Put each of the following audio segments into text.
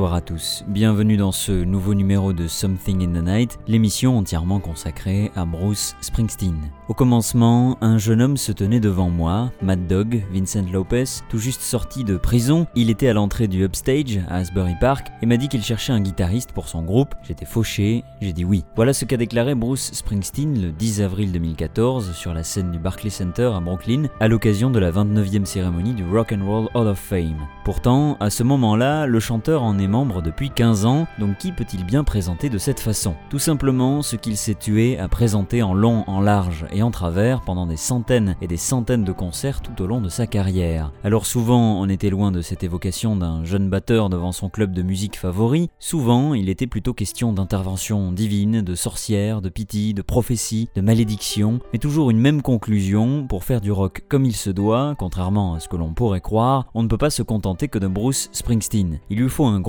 bonsoir à tous. Bienvenue dans ce nouveau numéro de Something in the Night, l'émission entièrement consacrée à Bruce Springsteen. Au commencement, un jeune homme se tenait devant moi, Mad Dog, Vincent Lopez, tout juste sorti de prison. Il était à l'entrée du Upstage à Asbury Park et m'a dit qu'il cherchait un guitariste pour son groupe. J'étais fauché, j'ai dit oui. Voilà ce qu'a déclaré Bruce Springsteen le 10 avril 2014 sur la scène du Barclay Center à Brooklyn à l'occasion de la 29e cérémonie du Rock and Roll Hall of Fame. Pourtant, à ce moment-là, le chanteur en est membre depuis 15 ans, donc qui peut-il bien présenter de cette façon? Tout simplement ce qu'il s'est tué à présenter en long, en large et en travers pendant des centaines et des centaines de concerts tout au long de sa carrière. Alors souvent, on était loin de cette évocation d'un jeune batteur devant son club de musique favori, souvent il était plutôt question d'intervention divine, de sorcière, de pitié, de prophétie, de malédiction, mais toujours une même conclusion, pour faire du rock comme il se doit, contrairement à ce que l'on pourrait croire, on ne peut pas se contenter que de Bruce Springsteen. Il lui faut un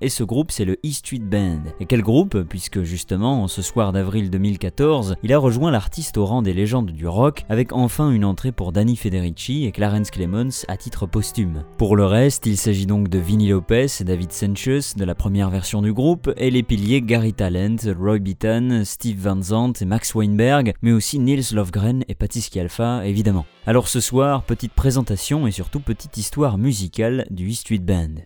et ce groupe c'est le E Street Band. Et quel groupe? Puisque justement, ce soir d'avril 2014, il a rejoint l'artiste au rang des légendes du rock, avec enfin une entrée pour Danny Federici et Clarence Clemons à titre posthume. Pour le reste, il s'agit donc de Vinnie Lopez et David Sanchez de la première version du groupe, et les piliers Gary Talent, Roy Beaton, Steve Van Zandt et Max Weinberg, mais aussi Nils Lofgren et Patty Scialfa évidemment. Alors ce soir, petite présentation et surtout petite histoire musicale du E Street Band.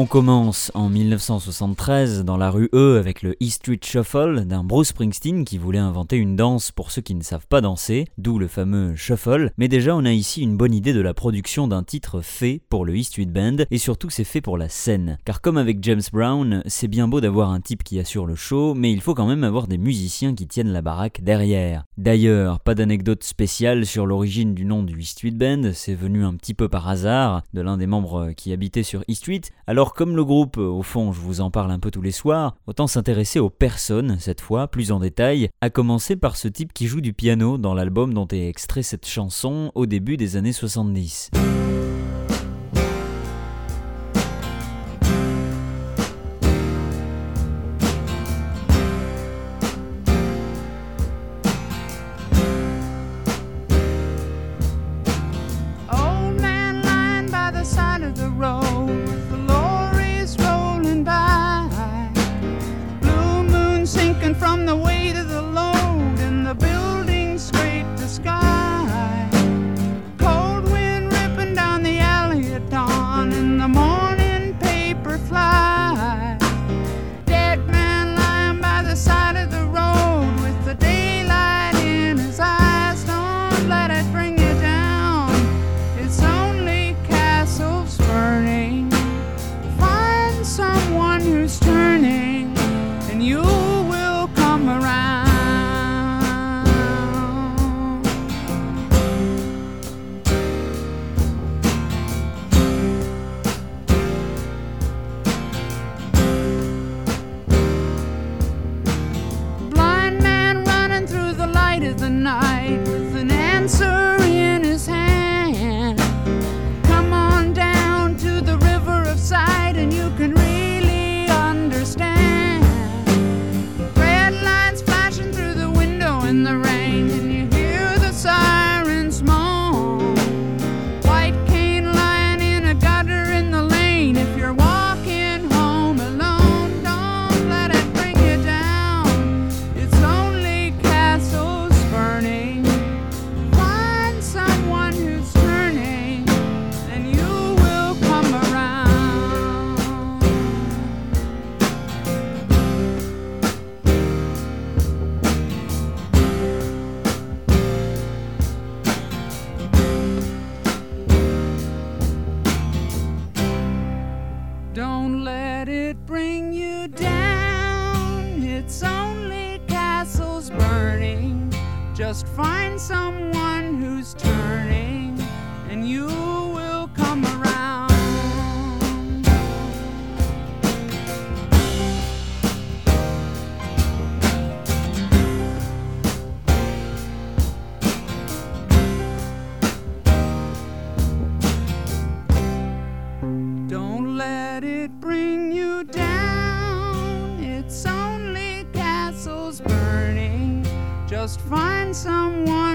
On commence en 1973 dans la rue E avec le E Street Shuffle d'un Bruce Springsteen qui voulait inventer une danse pour ceux qui ne savent pas danser, d'où le fameux shuffle. Mais déjà on a ici une bonne idée de la production d'un titre fait pour le E Street Band et surtout c'est fait pour la scène. Car comme avec James Brown, c'est bien beau d'avoir un type qui assure le show, mais il faut quand même avoir des musiciens qui tiennent la baraque derrière. D'ailleurs, pas d'anecdote spéciale sur l'origine du nom du E Street Band, c'est venu un petit peu par hasard de l'un des membres qui habitait sur E Street. Alors comme le groupe, au fond, je vous en parle un peu tous les soirs, autant s'intéresser aux personnes cette fois, plus en détail, à commencer par ce type qui joue du piano dans l'album dont est extrait cette chanson au début des années 70. Bring you down. It's only castles burning. Just find someone who's turning, and you Find someone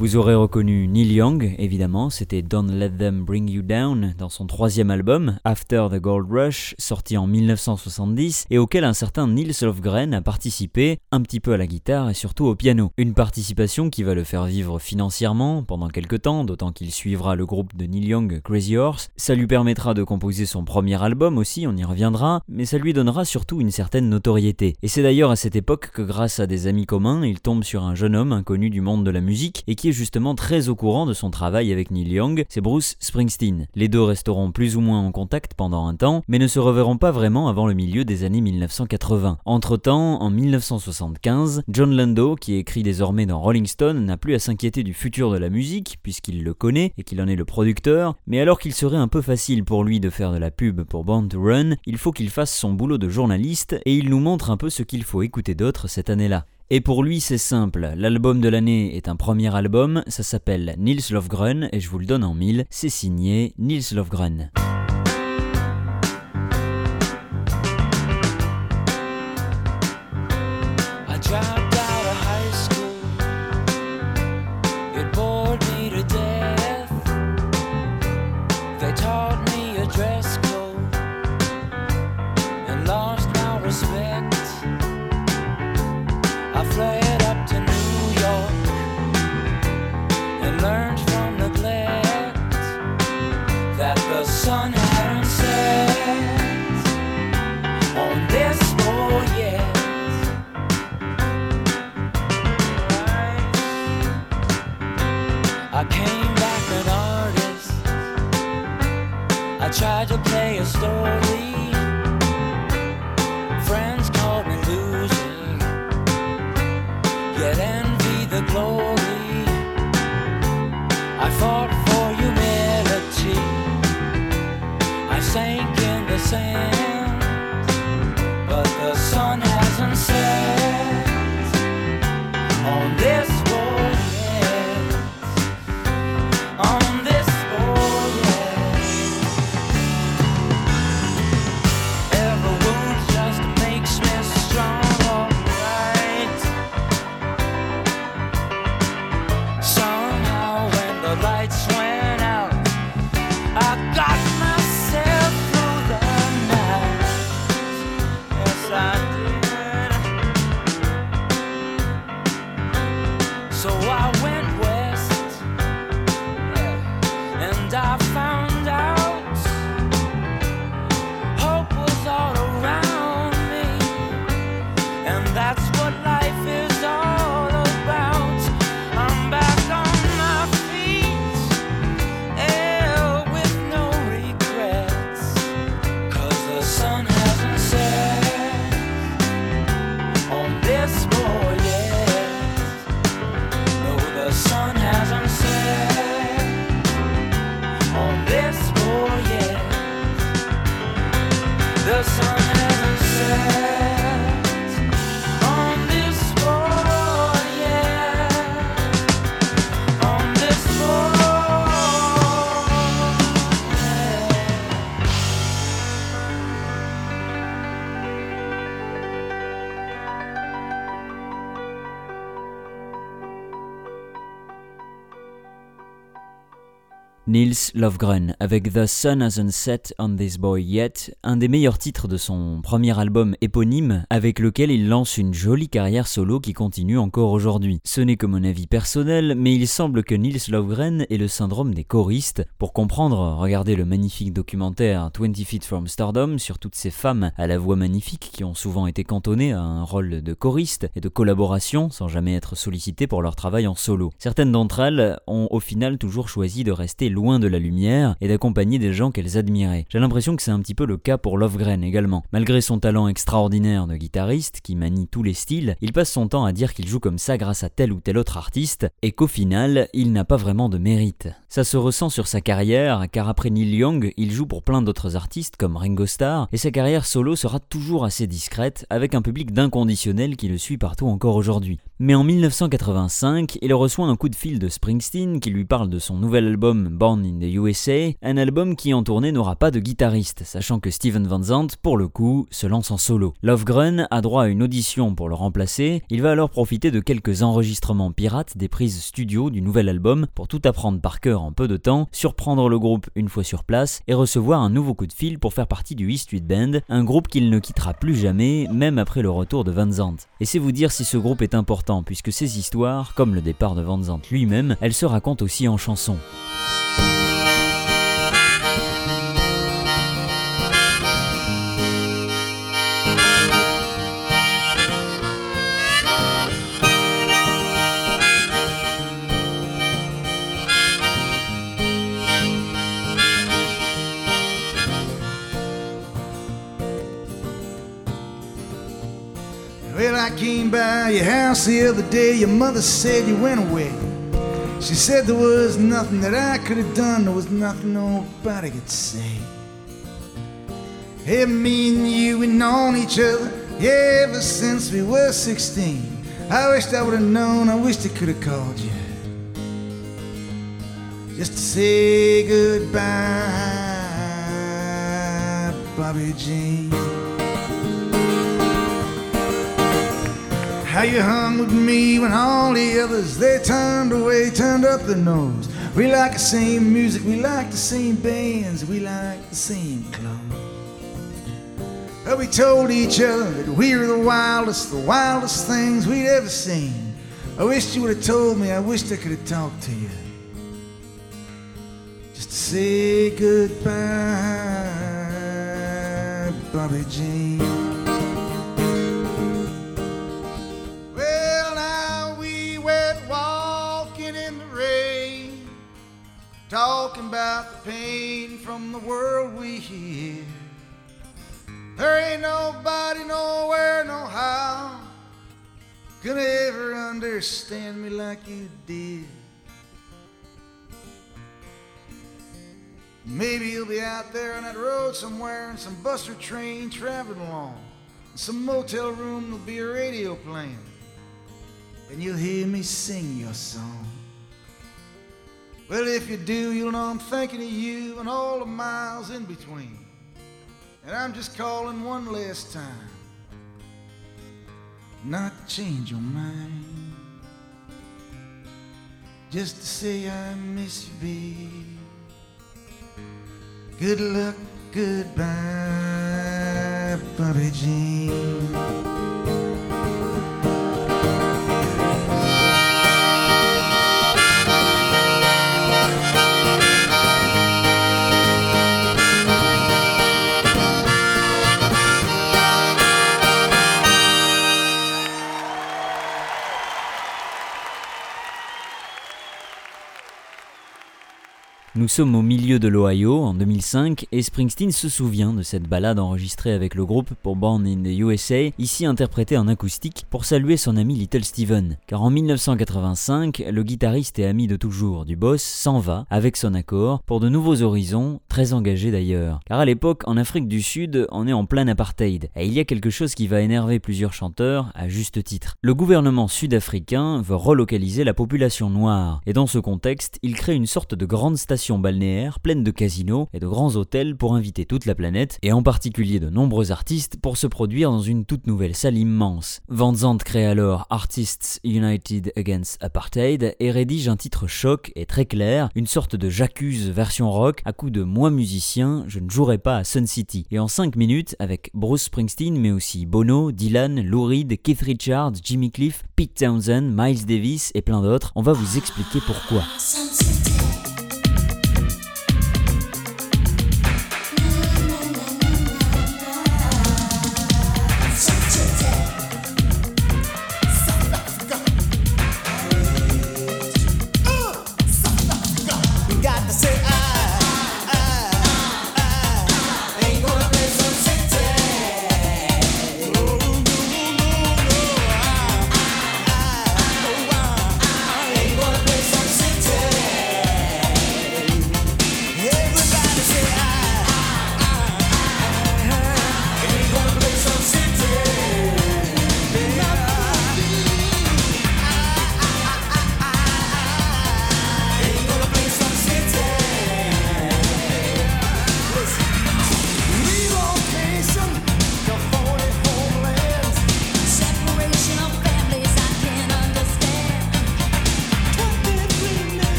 Vous aurez reconnu Neil Young, évidemment, c'était Don't Let Them Bring You Down dans son troisième album, After the Gold Rush, sorti en 1970 et auquel un certain Nils Lofgren a participé, un petit peu à la guitare et surtout au piano. Une participation qui va le faire vivre financièrement pendant quelques temps, d'autant qu'il suivra le groupe de Neil Young, Crazy Horse. Ça lui permettra de composer son premier album aussi, on y reviendra, mais ça lui donnera surtout une certaine notoriété. Et c'est d'ailleurs à cette époque que grâce à des amis communs, il tombe sur un jeune homme inconnu du monde de la musique et qui justement très au courant de son travail avec Neil Young, c'est Bruce Springsteen. Les deux resteront plus ou moins en contact pendant un temps, mais ne se reverront pas vraiment avant le milieu des années 1980. Entre-temps, en 1975, John Lando, qui écrit désormais dans Rolling Stone, n'a plus à s'inquiéter du futur de la musique, puisqu'il le connaît et qu'il en est le producteur, mais alors qu'il serait un peu facile pour lui de faire de la pub pour Born to Run, il faut qu'il fasse son boulot de journaliste et il nous montre un peu ce qu'il faut écouter d'autre cette année-là. Et pour lui, c'est simple. L'album de l'année est un premier album, ça s'appelle Nils Lofgren et je vous le donne en mille. C'est signé Nils Lofgren. tried to play a story. Lofgren avec The Sun Hasn't Set on This Boy Yet, un des meilleurs titres de son premier album éponyme avec lequel il lance une jolie carrière solo qui continue encore aujourd'hui. Ce n'est que mon avis personnel, mais il semble que Nils Lofgren ait le syndrome des choristes. Pour comprendre, regardez le magnifique documentaire 20 Feet from Stardom sur toutes ces femmes à la voix magnifique qui ont souvent été cantonnées à un rôle de choriste et de collaboration sans jamais être sollicitées pour leur travail en solo. Certaines d'entre elles ont au final toujours choisi de rester loin de la lumière et d'accompagner des gens qu'elles admiraient. J'ai l'impression que c'est un petit peu le cas pour Lofgren également. Malgré son talent extraordinaire de guitariste qui manie tous les styles, il passe son temps à dire qu'il joue comme ça grâce à tel ou tel autre artiste et qu'au final, il n'a pas vraiment de mérite. Ça se ressent sur sa carrière car après Neil Young, il joue pour plein d'autres artistes comme Ringo Starr et sa carrière solo sera toujours assez discrète avec un public d'inconditionnel qui le suit partout encore aujourd'hui. Mais en 1985, il reçoit un coup de fil de Springsteen qui lui parle de son nouvel album Born in the USA, un album qui en tournée n'aura pas de guitariste, sachant que Steven Van Zandt, pour le coup, se lance en solo. Lofgren a droit à une audition pour le remplacer, il va alors profiter de quelques enregistrements pirates des prises studio du nouvel album pour tout apprendre par cœur en peu de temps, surprendre le groupe une fois sur place et recevoir un nouveau coup de fil pour faire partie du E Street Band, un groupe qu'il ne quittera plus jamais, même après le retour de Van Zandt. Et c'est vous dire si ce groupe est important, puisque ces histoires, comme le départ de Van Zandt lui-même, elles se racontent aussi en chansons. Came by your house the other day. Your mother said you went away. She said there was nothing that I could have done. There was nothing nobody could say. Hey, me and you, we known each other ever since we were 16. I wished I would have known. I wished I could have called you. Just to say goodbye, Bobby Jean. How you hung with me when all the others they turned away, turned up their nose. We like the same music, we like the same bands, we like the same clothes. But we told each other that we were the wildest, the wildest things we'd ever seen. I wished you would have told me, I wished I could have talked to you. Just to say goodbye, Bobby Jean. Talking about the pain from the world we hear. There ain't nobody nowhere, no how gonna ever understand me like you did. Maybe you'll be out there on that road somewhere in some bus or train traveling along. In some motel room, there'll be a radio playing. And you'll hear me sing your song. Well, if you do, you'll know I'm thinking of you and all the miles in between. And I'm just calling one last time. Not to change your mind. Just to say I miss you, babe. Good luck, goodbye, Bobby Jean. Nous sommes au milieu de l'Ohio en 2005 et Springsteen se souvient de cette balade enregistrée avec le groupe pour Born in the USA, ici interprétée en acoustique pour saluer son ami Little Steven. Car en 1985, le guitariste et ami de toujours du boss s'en va avec son accord pour de nouveaux horizons, très engagés d'ailleurs. Car à l'époque, en Afrique du Sud, on est en plein apartheid et il y a quelque chose qui va énerver plusieurs chanteurs à juste titre. Le gouvernement sud-africain veut relocaliser la population noire et dans ce contexte, il crée une sorte de grande station balnéaire pleine de casinos et de grands hôtels pour inviter toute la planète, et en particulier de nombreux artistes, pour se produire dans une toute nouvelle salle immense. Van Zandt crée alors Artists United Against Apartheid et rédige un titre choc et très clair, une sorte de j'accuse version rock, à coup de moi musicien, je ne jouerai pas à Sun City. Et en 5 minutes, avec Bruce Springsteen, mais aussi Bono, Dylan, Lou Reed, Keith Richards, Jimmy Cliff, Pete Townsend, Miles Davis et plein d'autres, on va vous expliquer pourquoi.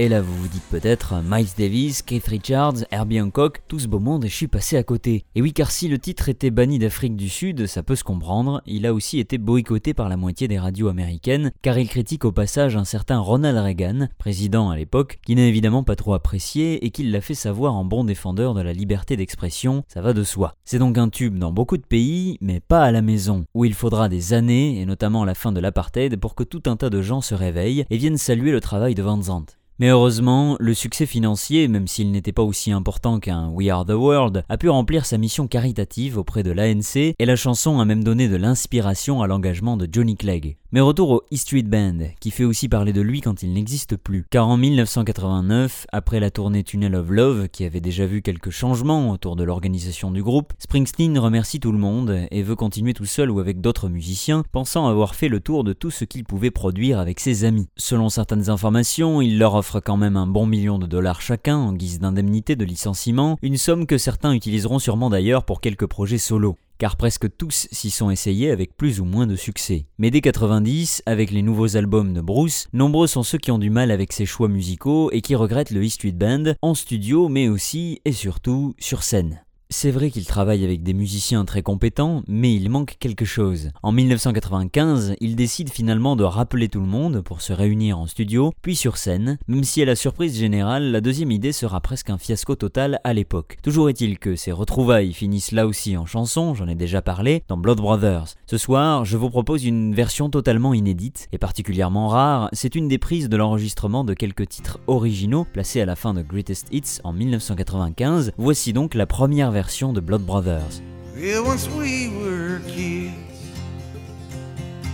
Et là vous vous dites peut-être Miles Davis, Keith Richards, Herbie Hancock, tout ce beau monde et je suis passé à côté. Et oui car si le titre était banni d'Afrique du Sud, ça peut se comprendre, il a aussi été boycotté par la moitié des radios américaines car il critique au passage un certain Ronald Reagan, président à l'époque, qui n'a évidemment pas trop apprécié et qui l'a fait savoir en bon défendeur de la liberté d'expression, ça va de soi. C'est donc un tube dans beaucoup de pays, mais pas à la maison, où il faudra des années, et notamment la fin de l'apartheid, pour que tout un tas de gens se réveillent et viennent saluer le travail de Van Zandt. Mais heureusement, le succès financier, même s'il n'était pas aussi important qu'un We Are the World, a pu remplir sa mission caritative auprès de l'ANC et la chanson a même donné de l'inspiration à l'engagement de Johnny Clegg. Mais retour au E Street Band, qui fait aussi parler de lui quand il n'existe plus. Car en 1989, après la tournée Tunnel of Love, qui avait déjà vu quelques changements autour de l'organisation du groupe, Springsteen remercie tout le monde et veut continuer tout seul ou avec d'autres musiciens, pensant avoir fait le tour de tout ce qu'il pouvait produire avec ses amis. Selon certaines informations, il leur offre quand même un bon million de dollars chacun en guise d'indemnité de licenciement, une somme que certains utiliseront sûrement d'ailleurs pour quelques projets solos car presque tous s'y sont essayés avec plus ou moins de succès. Mais dès 90, avec les nouveaux albums de Bruce, nombreux sont ceux qui ont du mal avec ses choix musicaux et qui regrettent le E Street Band en studio mais aussi et surtout sur scène. C'est vrai qu'il travaille avec des musiciens très compétents, mais il manque quelque chose. En 1995, il décide finalement de rappeler tout le monde pour se réunir en studio, puis sur scène, même si à la surprise générale, la deuxième idée sera presque un fiasco total à l'époque. Toujours est-il que ces retrouvailles finissent là aussi en chanson, j'en ai déjà parlé, dans Blood Brothers. Ce soir, je vous propose une version totalement inédite et particulièrement rare, c'est une des prises de l'enregistrement de quelques titres originaux placés à la fin de Greatest Hits en 1995. Voici donc la première version de Blood Brothers. Yeah, once we were kids,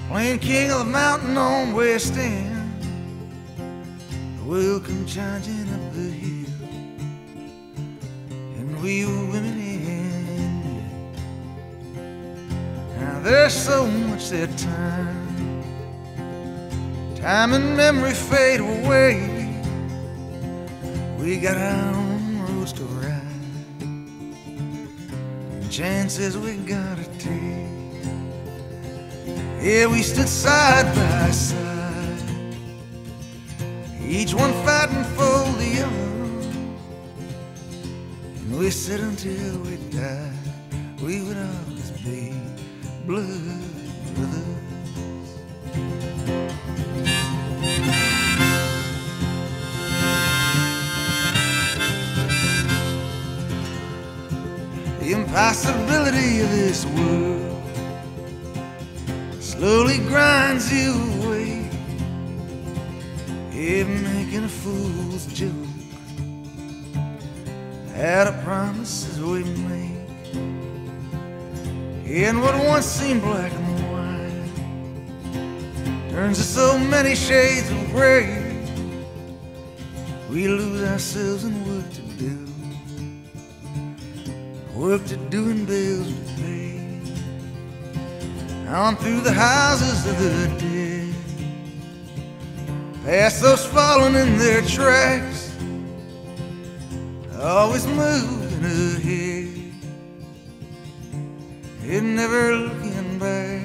playing King of the Mountain on West End. Welcome charging up the hill, and we were women in. Now there's so much that time, time and memory fade away. We got our own roads to ride chances we gotta take. Yeah, we stood side by side, each one fighting for the other. And we said until we died, we would always be blood The impossibility of this world slowly grinds you away. Yeah, making a fool's joke out of promises we made. And what once seemed black and white turns to so many shades of gray. We lose ourselves in what to do work to do and bills to pay. On through the houses of the dead, past those fallen in their tracks, always moving ahead, and never looking back.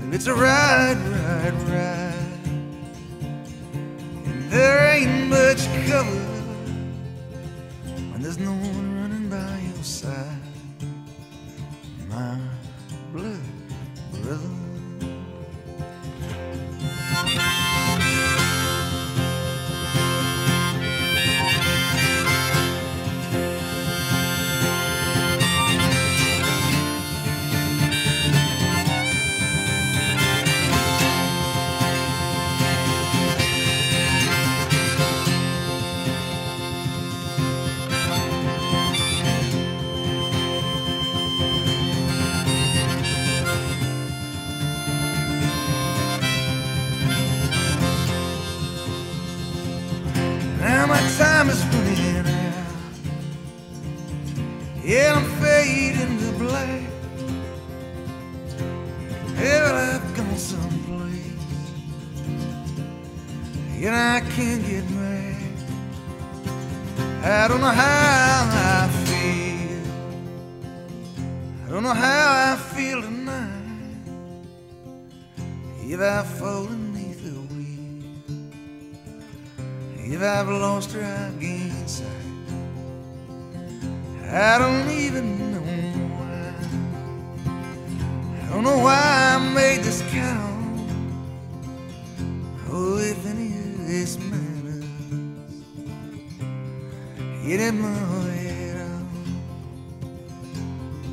And it's a ride, ride, ride, and there ain't much cover when there's no one Yet I can't get back. I don't know how I feel. I don't know how I feel tonight. If I fall beneath the wheel If I've lost her, I gain sight. I don't even know why. I don't know why I made this count. Oh, if any it ain't my head out.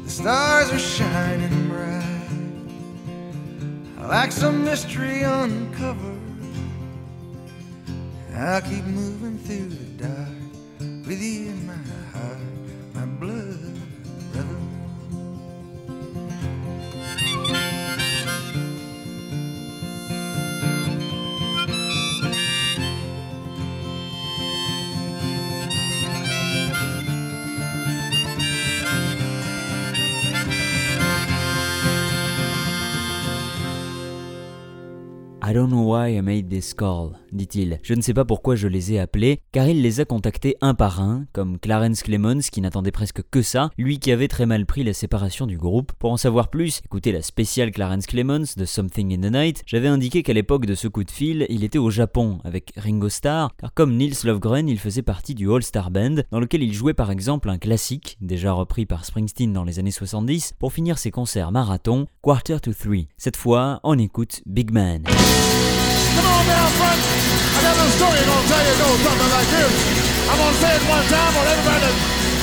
The stars are shining bright, like some mystery uncovered. I'll keep moving through the dark with you in my No. Made this call, dit-il. Je ne sais pas pourquoi je les ai appelés, car il les a contactés un par un, comme Clarence Clemons qui n'attendait presque que ça, lui qui avait très mal pris la séparation du groupe. Pour en savoir plus, écoutez la spéciale Clarence Clemons de Something in the Night. J'avais indiqué qu'à l'époque de ce coup de fil, il était au Japon avec Ringo Starr, car comme Nils Lofgren, il faisait partie du All Star Band, dans lequel il jouait par exemple un classique, déjà repris par Springsteen dans les années 70, pour finir ses concerts marathon, Quarter to Three. Cette fois, on écoute Big Man. Come on down front. I got a story I'm gonna tell you. It goes something like this. I'm gonna say it one time for everybody to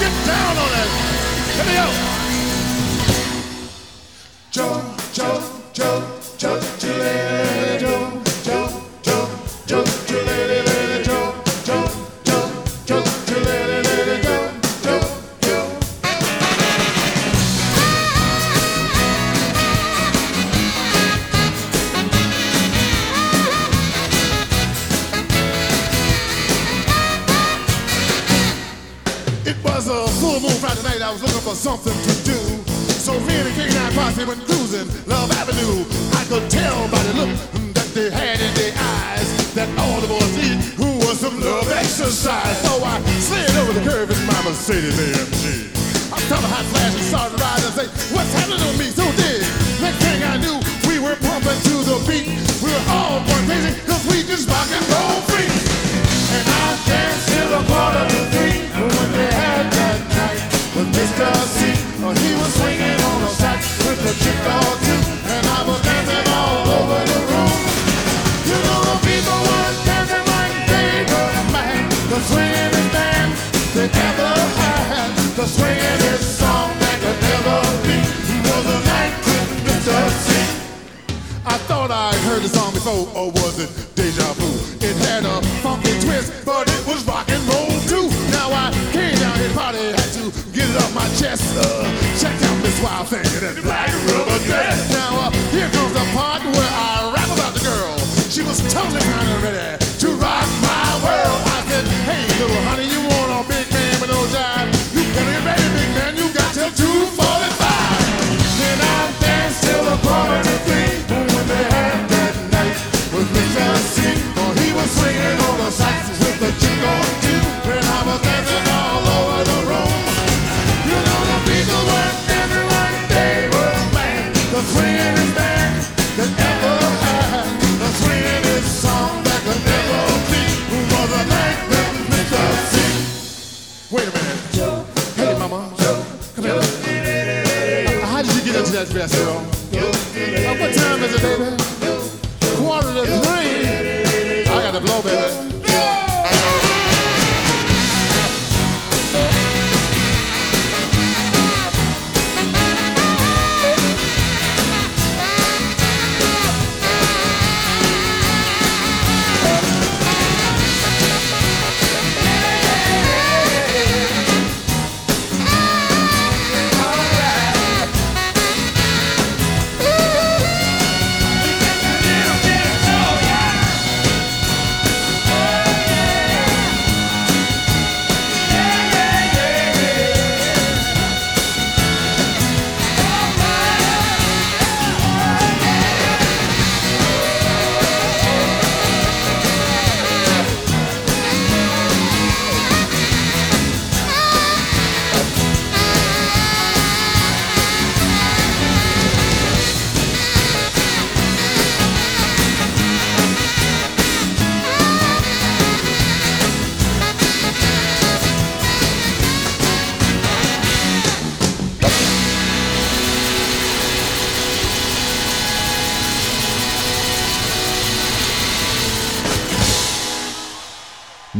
get down on it. Here we go. Joe, Joe, Joe, Joe, Joe, I was looking for something to do. So me and the King and posse went cruising Love Avenue. I could tell by the look that they had in their eyes that all the boys need who was some love exercise. So I slid over the curve in my Mercedes AMG. I stopped a hot flash and started riding and say, What's happening to me? So did. Next thing I knew, we were pumping to the beat. We were all going crazy because we just rock and roll free. Before, or was it deja vu? It had a funky twist, but it was rock and roll too. Now I came down here, party, had to get it off my chest. Uh, check out this wild thing in that black rubber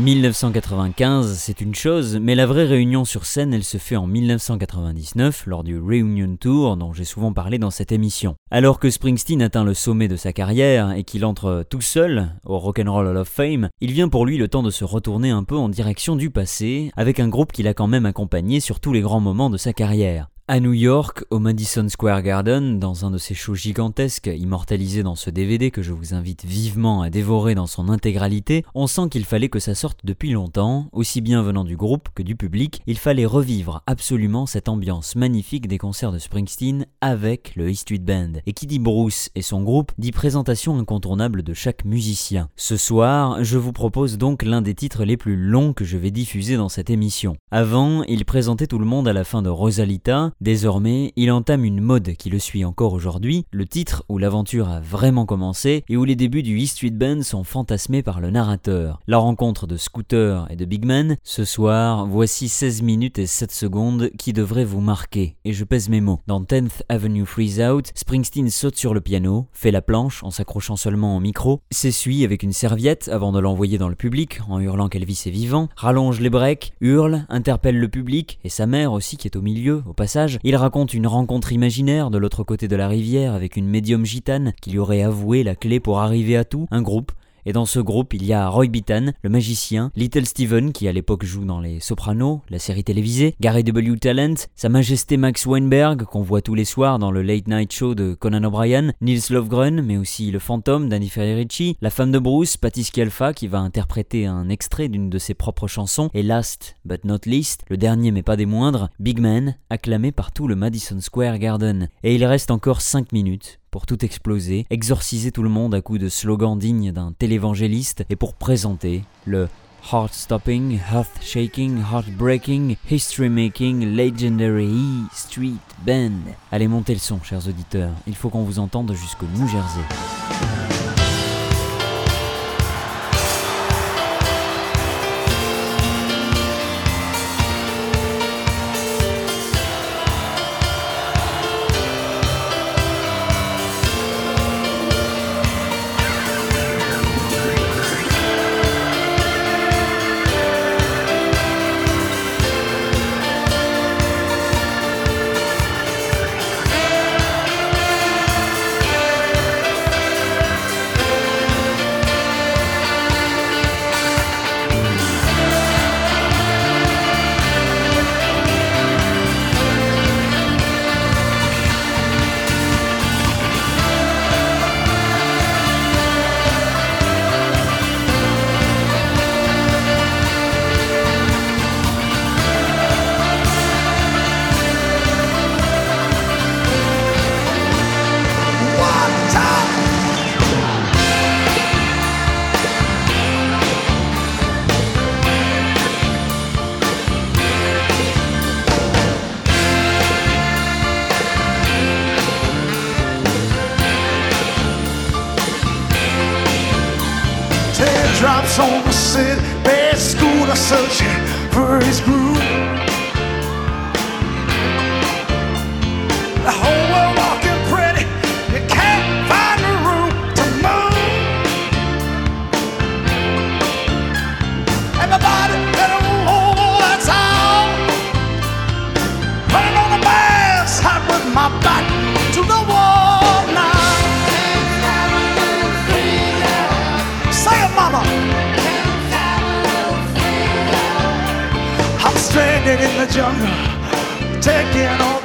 1995, c'est une chose, mais la vraie réunion sur scène, elle se fait en 1999 lors du Reunion Tour dont j'ai souvent parlé dans cette émission. Alors que Springsteen atteint le sommet de sa carrière et qu'il entre tout seul au Rock'n'Roll Hall of Fame, il vient pour lui le temps de se retourner un peu en direction du passé avec un groupe qu'il a quand même accompagné sur tous les grands moments de sa carrière. À New York, au Madison Square Garden, dans un de ces shows gigantesques immortalisés dans ce DVD que je vous invite vivement à dévorer dans son intégralité, on sent qu'il fallait que ça sorte depuis longtemps, aussi bien venant du groupe que du public, il fallait revivre absolument cette ambiance magnifique des concerts de Springsteen avec le E Street Band. Et qui dit Bruce et son groupe dit présentation incontournable de chaque musicien. Ce soir, je vous propose donc l'un des titres les plus longs que je vais diffuser dans cette émission. Avant, il présentait tout le monde à la fin de Rosalita, Désormais, il entame une mode qui le suit encore aujourd'hui, le titre où l'aventure a vraiment commencé et où les débuts du E Street Band sont fantasmés par le narrateur. La rencontre de Scooter et de Big Man, ce soir, voici 16 minutes et 7 secondes qui devraient vous marquer, et je pèse mes mots. Dans 10th Avenue Freeze Out, Springsteen saute sur le piano, fait la planche en s'accrochant seulement au micro, s'essuie avec une serviette avant de l'envoyer dans le public en hurlant qu'Elvis est vivant, rallonge les breaks, hurle, interpelle le public et sa mère aussi qui est au milieu, au passage, il raconte une rencontre imaginaire de l'autre côté de la rivière avec une médium gitane qui lui aurait avoué la clé pour arriver à tout, un groupe, et dans ce groupe, il y a Roy Bittan, le magicien, Little Steven, qui à l'époque joue dans Les Sopranos, la série télévisée, Gary W. Talent, Sa Majesté Max Weinberg, qu'on voit tous les soirs dans le Late Night Show de Conan O'Brien, Nils Lofgren, mais aussi le fantôme Danny Federici, la femme de Bruce, Patty Scialfa, qui va interpréter un extrait d'une de ses propres chansons, et last but not least, le dernier mais pas des moindres, Big Man, acclamé par tout le Madison Square Garden. Et il reste encore 5 minutes pour tout exploser, exorciser tout le monde à coups de slogans dignes d'un télévangéliste et pour présenter le Heart-stopping, heart-shaking, heart-breaking, history-making, legendary E Street Band. Allez, montez le son, chers auditeurs. Il faut qu'on vous entende jusqu'au New Jersey. On the city, bad school are searching for his groove. jungle, taking on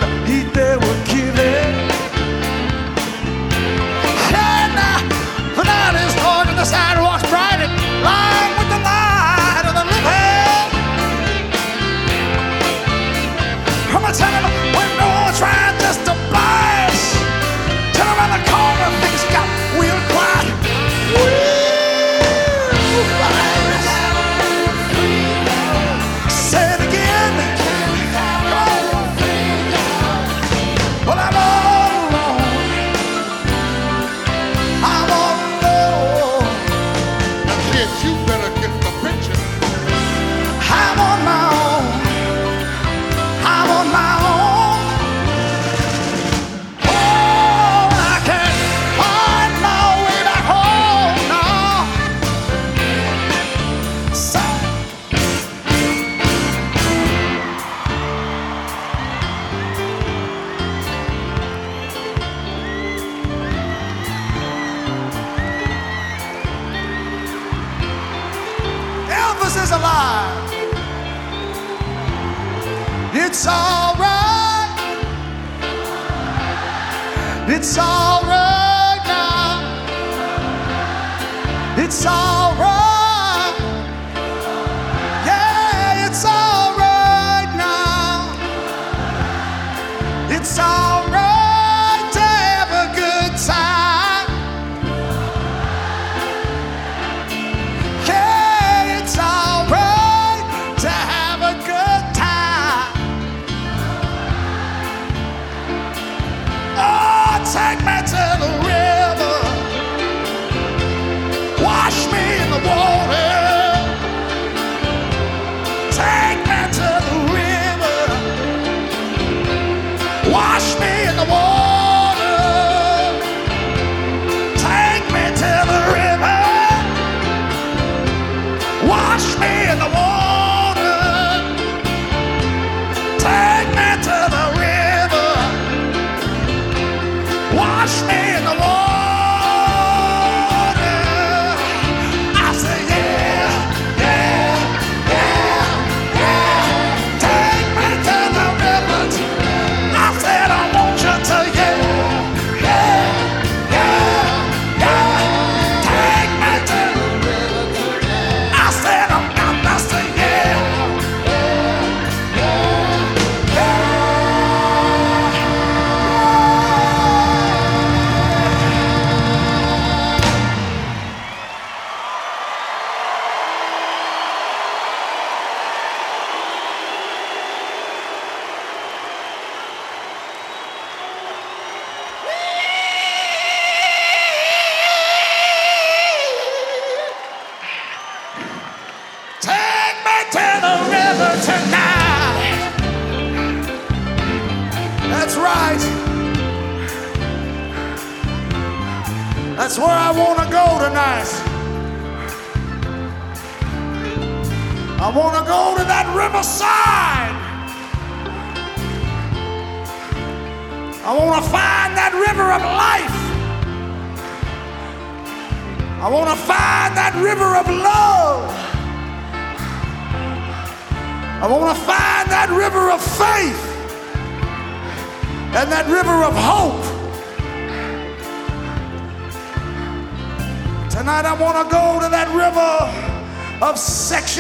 It's all right. It's all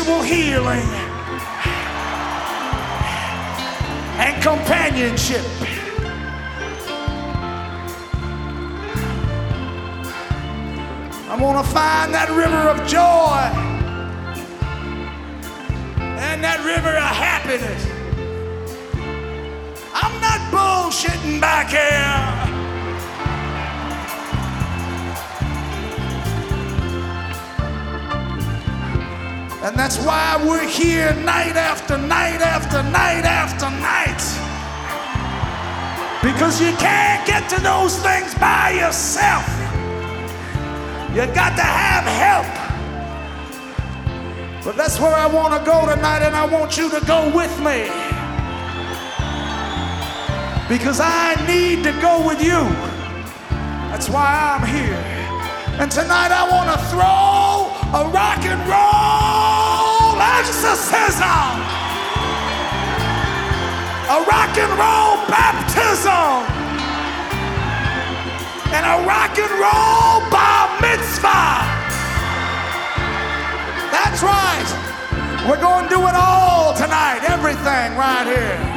sexual healing and companionship. I want to find that river of joy and that river of happiness. I'm not bullshitting back here. And that's why we're here night after night after night after night. Because you can't get to those things by yourself. You got to have help. But that's where I want to go tonight, and I want you to go with me. Because I need to go with you. That's why I'm here. And tonight I want to throw a rock and roll exorcism, a rock and roll baptism, and a rock and roll bar mitzvah. That's right. We're going to do it all tonight, everything right here.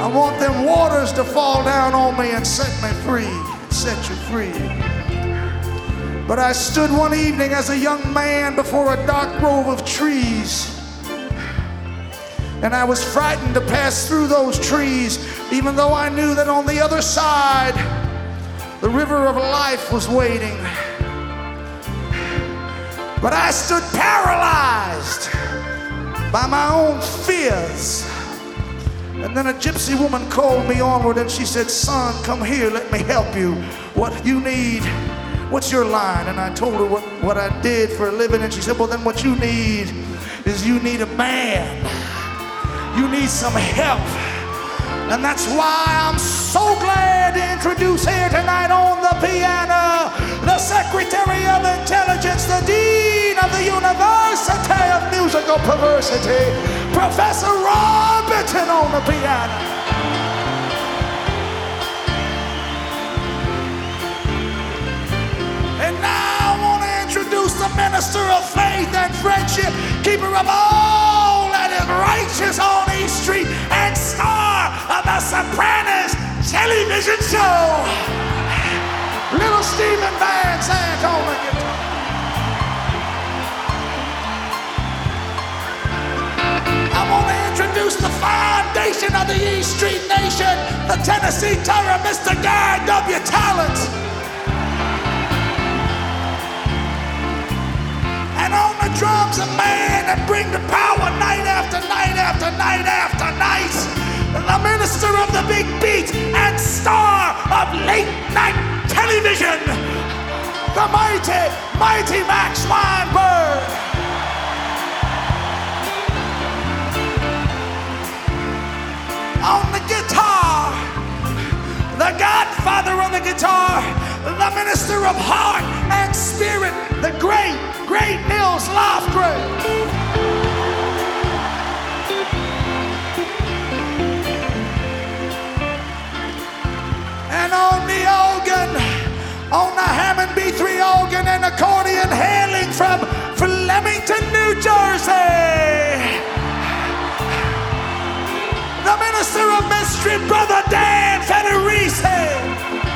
I want them waters to fall down on me and set me free, set you free. But I stood one evening as a young man before a dark grove of trees. And I was frightened to pass through those trees, even though I knew that on the other side, the river of life was waiting. But I stood paralyzed by my own fears. And then a gypsy woman called me onward and she said, Son, come here, let me help you. What you need, what's your line? And I told her what, what I did for a living. And she said, Well, then what you need is you need a man. You need some help. And that's why I'm so glad to introduce here tonight on the piano the Secretary of Intelligence, the Dean of the University of Musical Perversity, Professor Ron Benton on the piano. The minister of faith and friendship, keeper of all that is righteous on East Street, and star of the Sopranos television show. Little Stephen Van Sant on the guitar. I want to introduce the foundation of the East Street Nation, the Tennessee Terror, Mr. Guy W. Talent. Drums, a man that bring the power night after night after night after night. The minister of the big beat and star of late night television, the mighty, mighty Max Weinberg. On the guitar, the godfather on the guitar, the minister of heart and spirit, the great, great Nils Lofgren. And on the organ, on the Hammond B3 organ and accordion hailing from Flemington, New Jersey the minister of mystery, brother Dan Federici.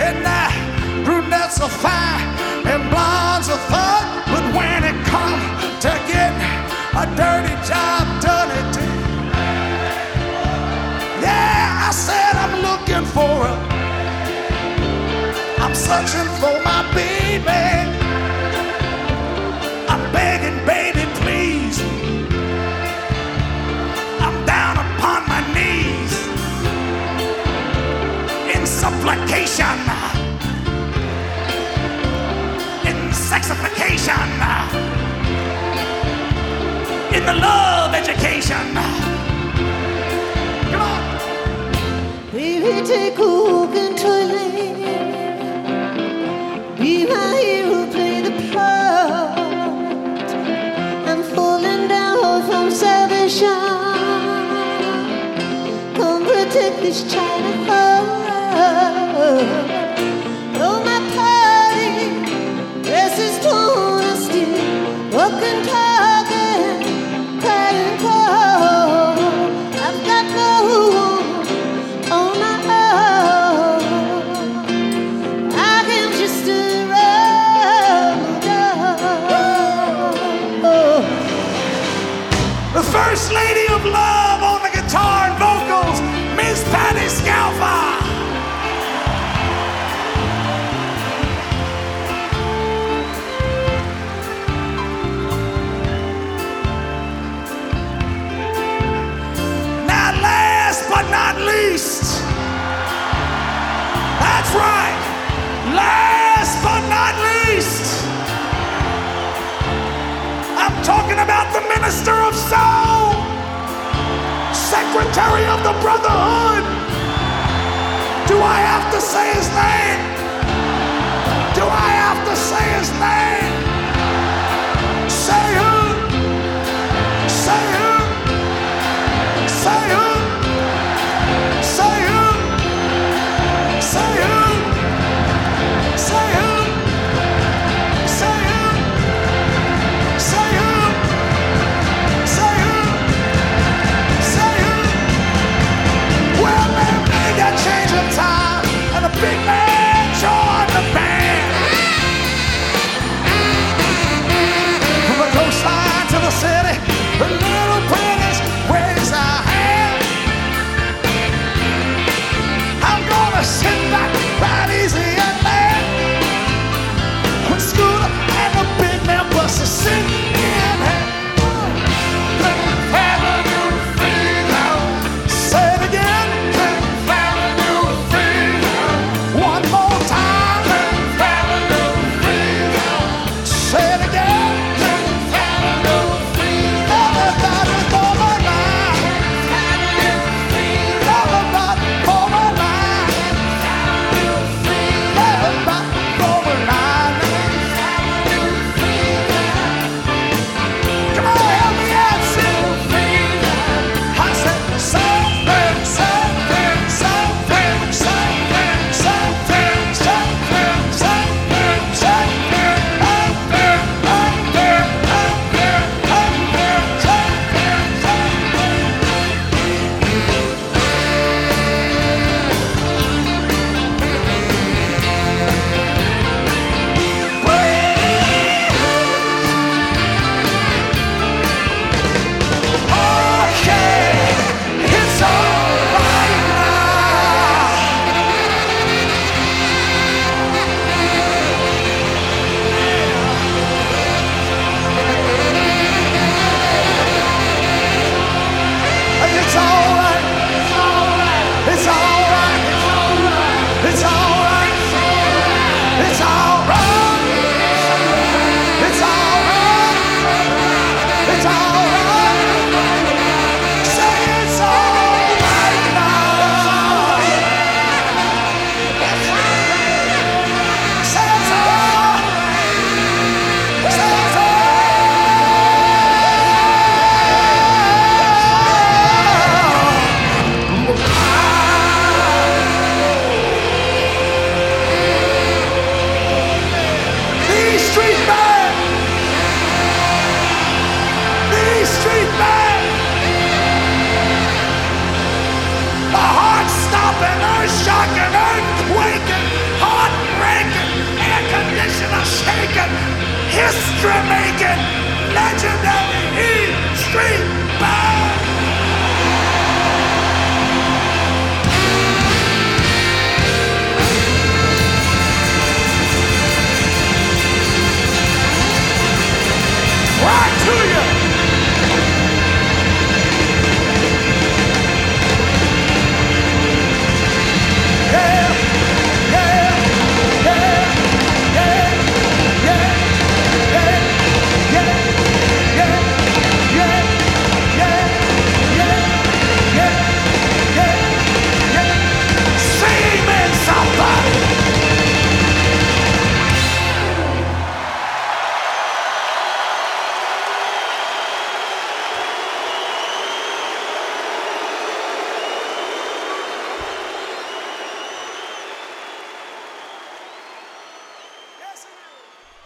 And now, brunettes are fine and blondes are fun, but when it comes to getting a dirty job done, it yeah, I said I'm looking for a, I'm searching for my baby. I'm begging, baby, in supplication, in sexification, in the love education. Come on. Baby, take soul, secretary of the brotherhood. Do I have to say his name? Do I have to say his name?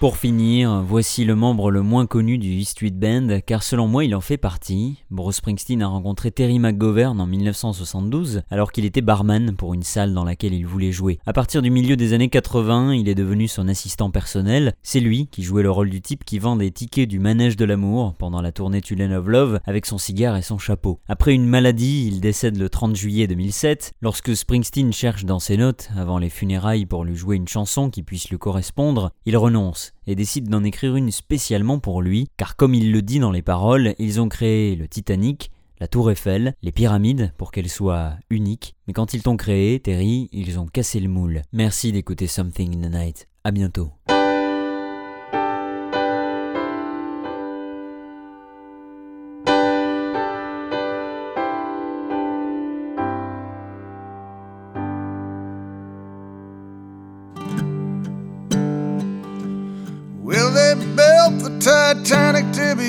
Pour finir, voici le membre le moins connu du E Street Band, car selon moi il en fait partie. Bruce Springsteen a rencontré Terry McGovern en 1972, alors qu'il était barman pour une salle dans laquelle il voulait jouer. À partir du milieu des années 80, il est devenu son assistant personnel. C'est lui qui jouait le rôle du type qui vend des tickets du manège de l'amour pendant la tournée Tulane of Love avec son cigare et son chapeau. Après une maladie, il décède le 30 juillet 2007. Lorsque Springsteen cherche dans ses notes, avant les funérailles, pour lui jouer une chanson qui puisse lui correspondre, il renonce et décide d'en écrire une spécialement pour lui, car comme il le dit dans les paroles, ils ont créé le Titanic, la Tour Eiffel, les pyramides pour qu'elles soient uniques, mais quand ils t'ont créé, Terry, ils ont cassé le moule. Merci d'écouter Something in the Night. À bientôt.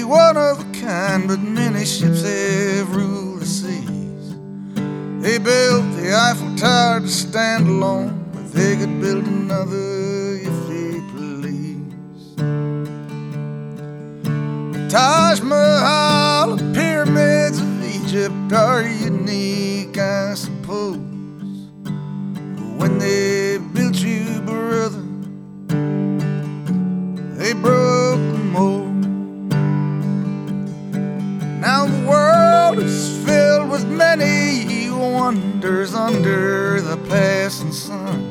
One of a kind, but many ships have ruled the seas. They built the Eiffel Tower to stand alone, but they could build another if they please. The Taj Mahal, the pyramids of Egypt are unique, I suppose. But when they built you, brother, they broke many wonders under the passing sun.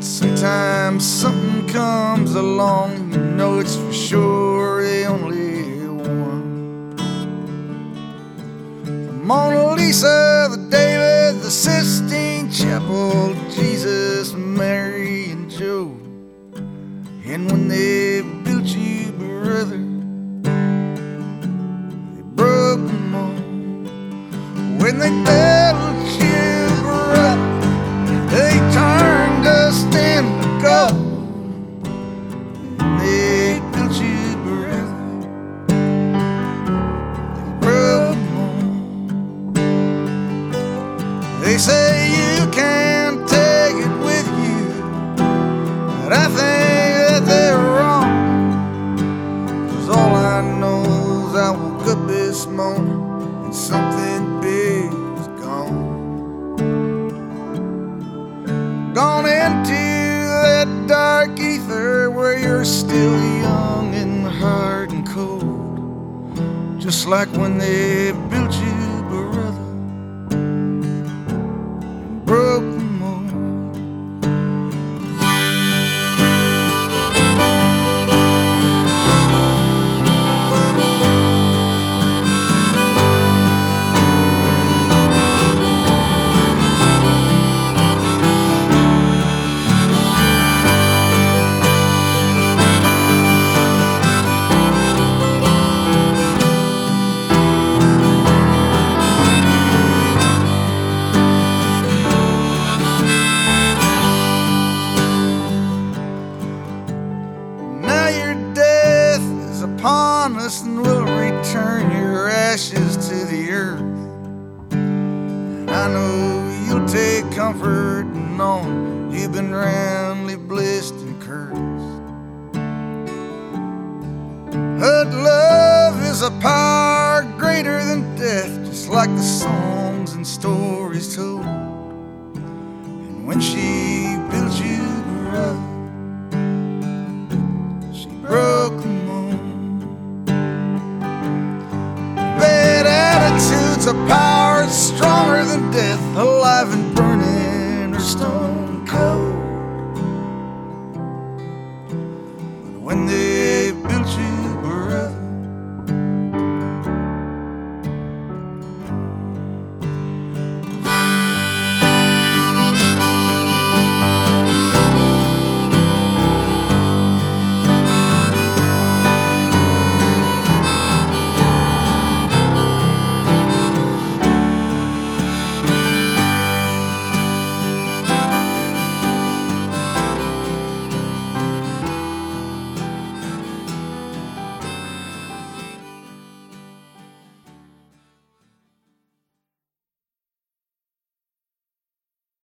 Sometimes something comes along, you know it's for sure the only one. The Mona Lisa, the David, the Sistine Chapel, Jesus, Mary, and Joe. And when they built you, brother, like that. You're still young and hard and cold. Just like when they built you, brother. Broke